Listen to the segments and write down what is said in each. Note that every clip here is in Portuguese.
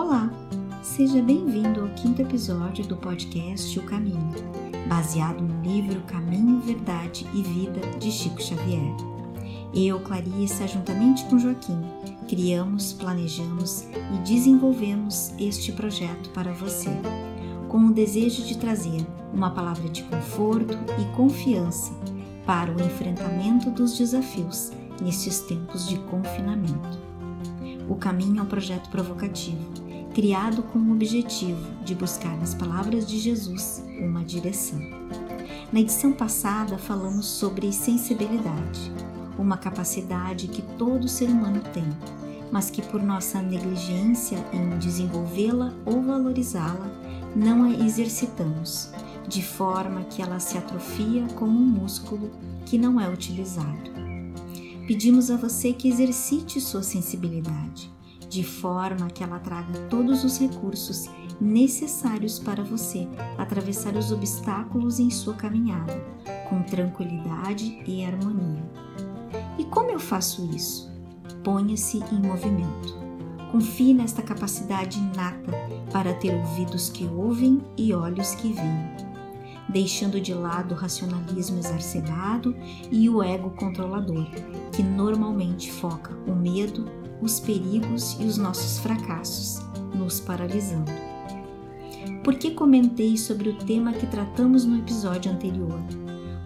Olá, seja bem-vindo ao quinto episódio do podcast O Caminho, baseado no livro Caminho, Verdade e Vida de Chico Xavier. Eu, Clarissa, juntamente com Joaquim, criamos, planejamos e desenvolvemos este projeto para você, com o desejo de trazer uma palavra de conforto e confiança para o enfrentamento dos desafios nestes tempos de confinamento. O Caminho é um projeto provocativo, criado com o objetivo de buscar nas palavras de Jesus uma direção. Na edição passada falamos sobre sensibilidade, uma capacidade que todo ser humano tem, mas que por nossa negligência em desenvolvê-la ou valorizá-la, não a exercitamos, de forma que ela se atrofia como um músculo que não é utilizado pedimos a você que exercite sua sensibilidade, de forma que ela traga todos os recursos necessários para você atravessar os obstáculos em sua caminhada, com tranquilidade e harmonia. E como eu faço isso? Ponha-se em movimento. Confie nesta capacidade inata para ter ouvidos que ouvem e olhos que veem deixando de lado o racionalismo exacerbado e o ego controlador, que normalmente foca o medo, os perigos e os nossos fracassos, nos paralisando. Por que comentei sobre o tema que tratamos no episódio anterior?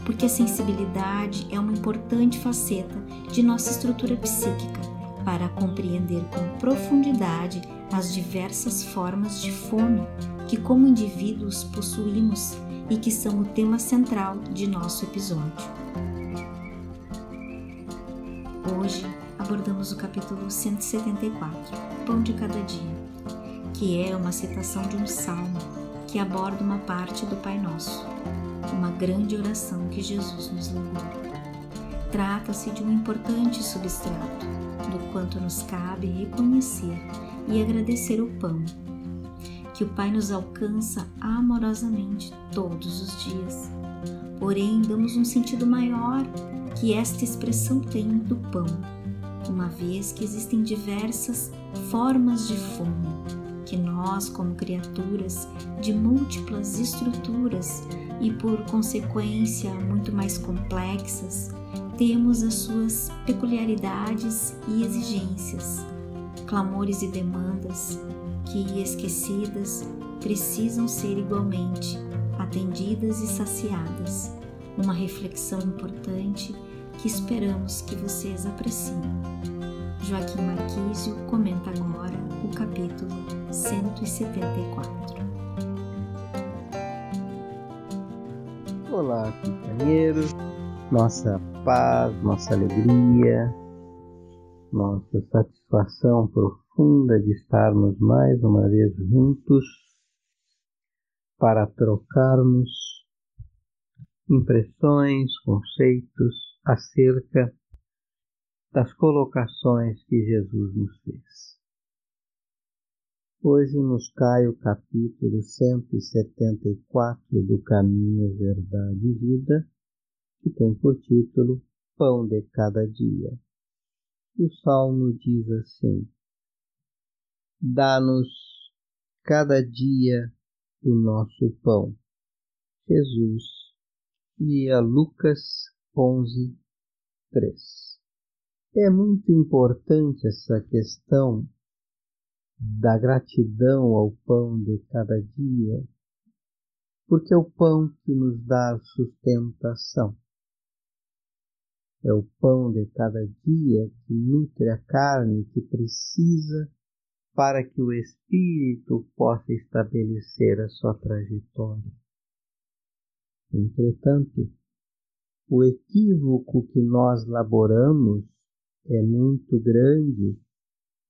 Porque a sensibilidade é uma importante faceta de nossa estrutura psíquica para compreender com profundidade as diversas formas de fome que, como indivíduos, possuímos e que são o tema central de nosso episódio. Hoje abordamos o capítulo 174, Pão de Cada Dia, que é uma citação de um salmo que aborda uma parte do Pai Nosso, uma grande oração que Jesus nos legou. Trata-se de um importante substrato do quanto nos cabe reconhecer e agradecer o pão que o Pai nos alcança amorosamente todos os dias. Porém, damos um sentido maior que esta expressão tem do pão, uma vez que existem diversas formas de fome, que nós, como criaturas de múltiplas estruturas e por consequência muito mais complexas, temos as suas peculiaridades e exigências, clamores e demandas, que, esquecidas, precisam ser igualmente atendidas e saciadas. Uma reflexão importante que esperamos que vocês apreciem. Joaquim Marquísio comenta agora o capítulo 174. Olá, companheiros, nossa paz, nossa alegria, nossa satisfação profunda de estarmos mais uma vez juntos para trocarmos impressões, conceitos acerca das colocações que Jesus nos fez. Hoje nos cai o capítulo 174 do Caminho, Verdade e Vida, que tem por título Pão de Cada Dia. E o salmo diz assim: Dá-nos cada dia o nosso pão. Jesus, via Lucas 11, 3. É muito importante essa questão da gratidão ao pão de cada dia, porque é o pão que nos dá sustentação. É o pão de cada dia que nutre a carne que precisa para que o espírito possa estabelecer a sua trajetória. Entretanto, o equívoco que nós laboramos é muito grande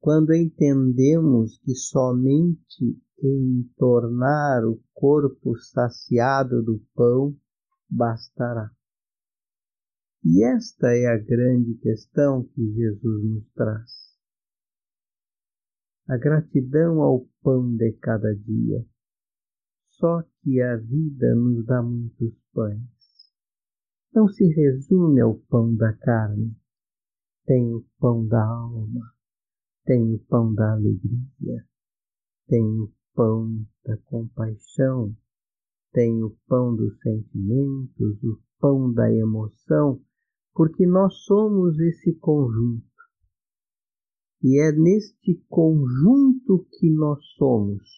quando entendemos que somente em tornar o corpo saciado do pão bastará. E esta é a grande questão que Jesus nos traz. A gratidão ao pão de cada dia. Só que a vida nos dá muitos pães. Não se resume ao pão da carne. Tem o pão da alma, tem o pão da alegria, tem o pão da compaixão, tem o pão dos sentimentos, o pão da emoção, porque nós somos esse conjunto. E é neste conjunto que nós somos.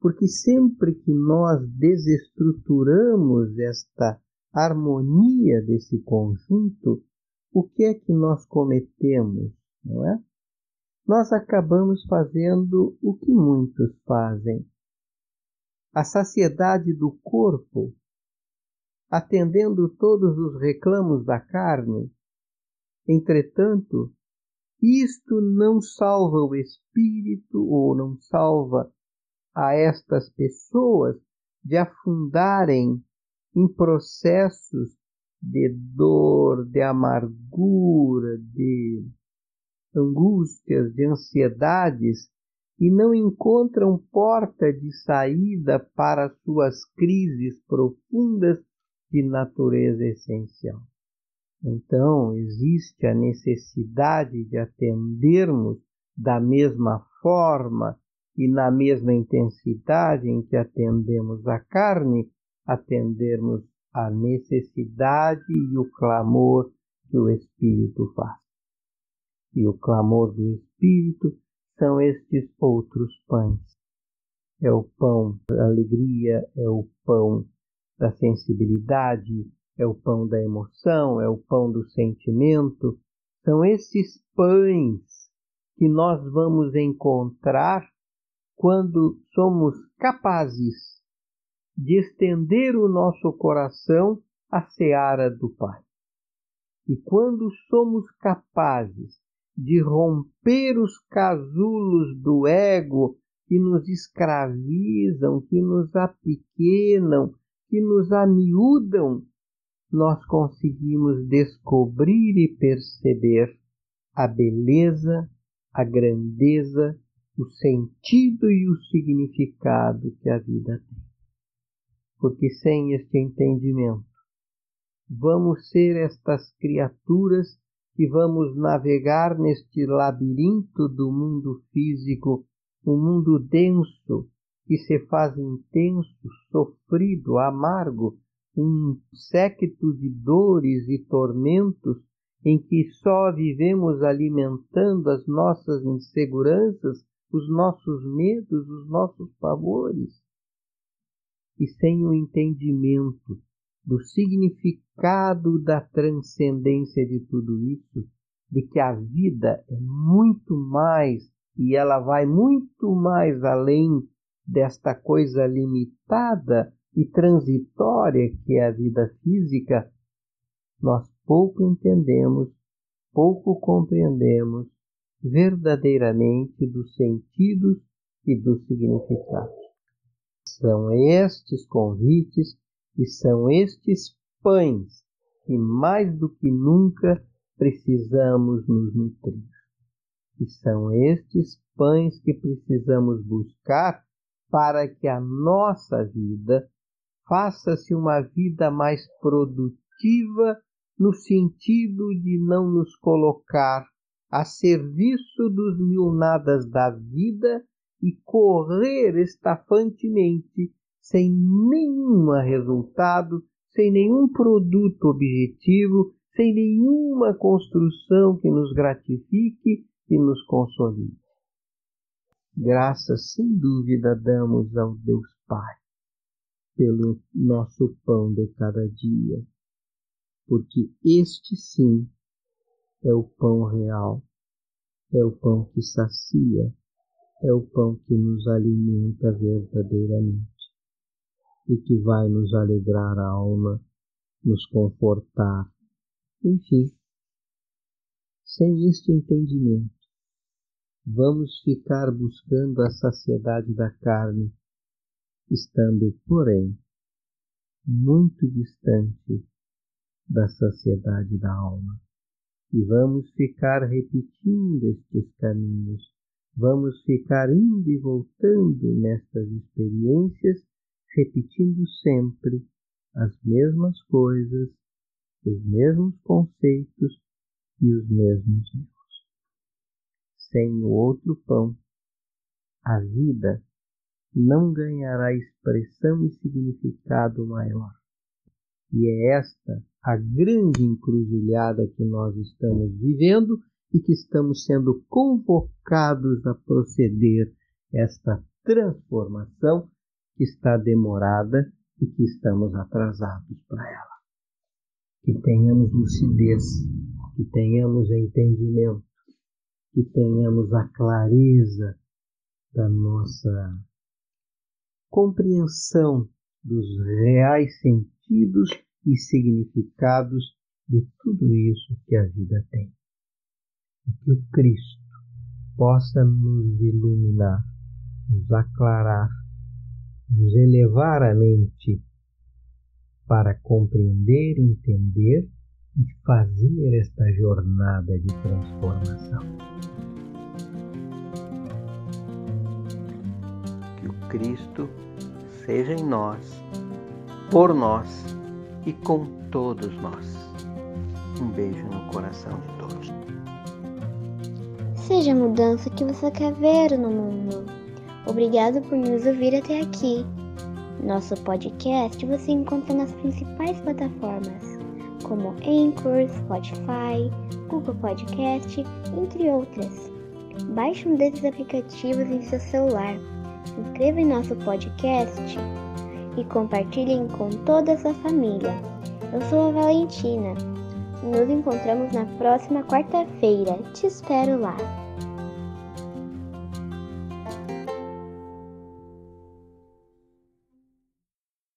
Porque sempre que nós desestruturamos esta harmonia desse conjunto, o que é que nós cometemos, não é? Nós acabamos fazendo o que muitos fazem. A saciedade do corpo, atendendo todos os reclamos da carne. Entretanto, isto não salva o espírito ou não salva a estas pessoas de afundarem em processos de dor, de amargura, de angústias, de ansiedades e não encontram porta de saída para suas crises profundas de natureza essencial. Então, existe a necessidade de atendermos da mesma forma e na mesma intensidade em que atendemos a carne, atendermos a necessidade e o clamor que o Espírito faz. E o clamor do Espírito são estes outros pães. É o pão da alegria, é o pão da sensibilidade, é o pão da emoção, é o pão do sentimento. São esses pães que nós vamos encontrar quando somos capazes de estender o nosso coração à seara do Pai. E quando somos capazes de romper os casulos do ego que nos escravizam, que nos apequenam, que nos amiúdam, nós conseguimos descobrir e perceber a beleza, a grandeza, o sentido e o significado que a vida tem porque sem este entendimento vamos ser estas criaturas que vamos navegar neste labirinto do mundo físico, um mundo denso que se faz intenso, sofrido, amargo, um séquito de dores e tormentos em que só vivemos alimentando as nossas inseguranças, os nossos medos, os nossos pavores e sem o entendimento do significado da transcendência de tudo isso, de que a vida é muito mais e ela vai muito mais além desta coisa limitada e transitória que é a vida física, nós pouco entendemos, pouco compreendemos verdadeiramente dos sentidos e dos significados. São estes convites e são estes pães que mais do que nunca precisamos nos nutrir. E são estes pães que precisamos buscar para que a nossa vida faça-se uma vida mais produtiva no sentido de não nos colocar a serviço dos mil nadas da vida e correr estafantemente sem nenhum resultado, sem nenhum produto objetivo, sem nenhuma construção que nos gratifique e nos consolide. Graças sem dúvida damos ao Deus Pai pelo nosso pão de cada dia, porque este sim é o pão real, é o pão que sacia, é o pão que nos alimenta verdadeiramente e que vai nos alegrar a alma, nos confortar. Enfim, sem este entendimento, vamos ficar buscando a saciedade da carne, estando, porém, muito distante da saciedade da alma. E vamos ficar repetindo estes caminhos Vamos ficar indo e voltando nestas experiências, repetindo sempre as mesmas coisas, os mesmos conceitos e os mesmos erros. Sem o outro pão, a vida não ganhará expressão e significado maior. E é esta a grande encruzilhada que nós estamos vivendo e que estamos sendo convocados a proceder esta transformação que está demorada e que estamos atrasados para ela. Que tenhamos lucidez, que tenhamos entendimento, que tenhamos a clareza da nossa compreensão dos reais sentidos e significados de tudo isso que a vida tem. Que o Cristo possa nos iluminar, nos aclarar, nos elevar a mente para compreender, entender e fazer esta jornada de transformação. Que o Cristo seja em nós, por nós e com todos nós. Um beijo no coração de todos. Seja a mudança que você quer ver no mundo. Obrigado por nos ouvir até aqui. Nosso podcast você encontra nas principais plataformas, como Anchor, Spotify, Google Podcast, entre outras. Baixe um desses aplicativos em seu celular, inscreva em nosso podcast e compartilhem com toda a sua família. Eu sou a Valentina. Nos encontramos na próxima quarta-feira. Te espero lá.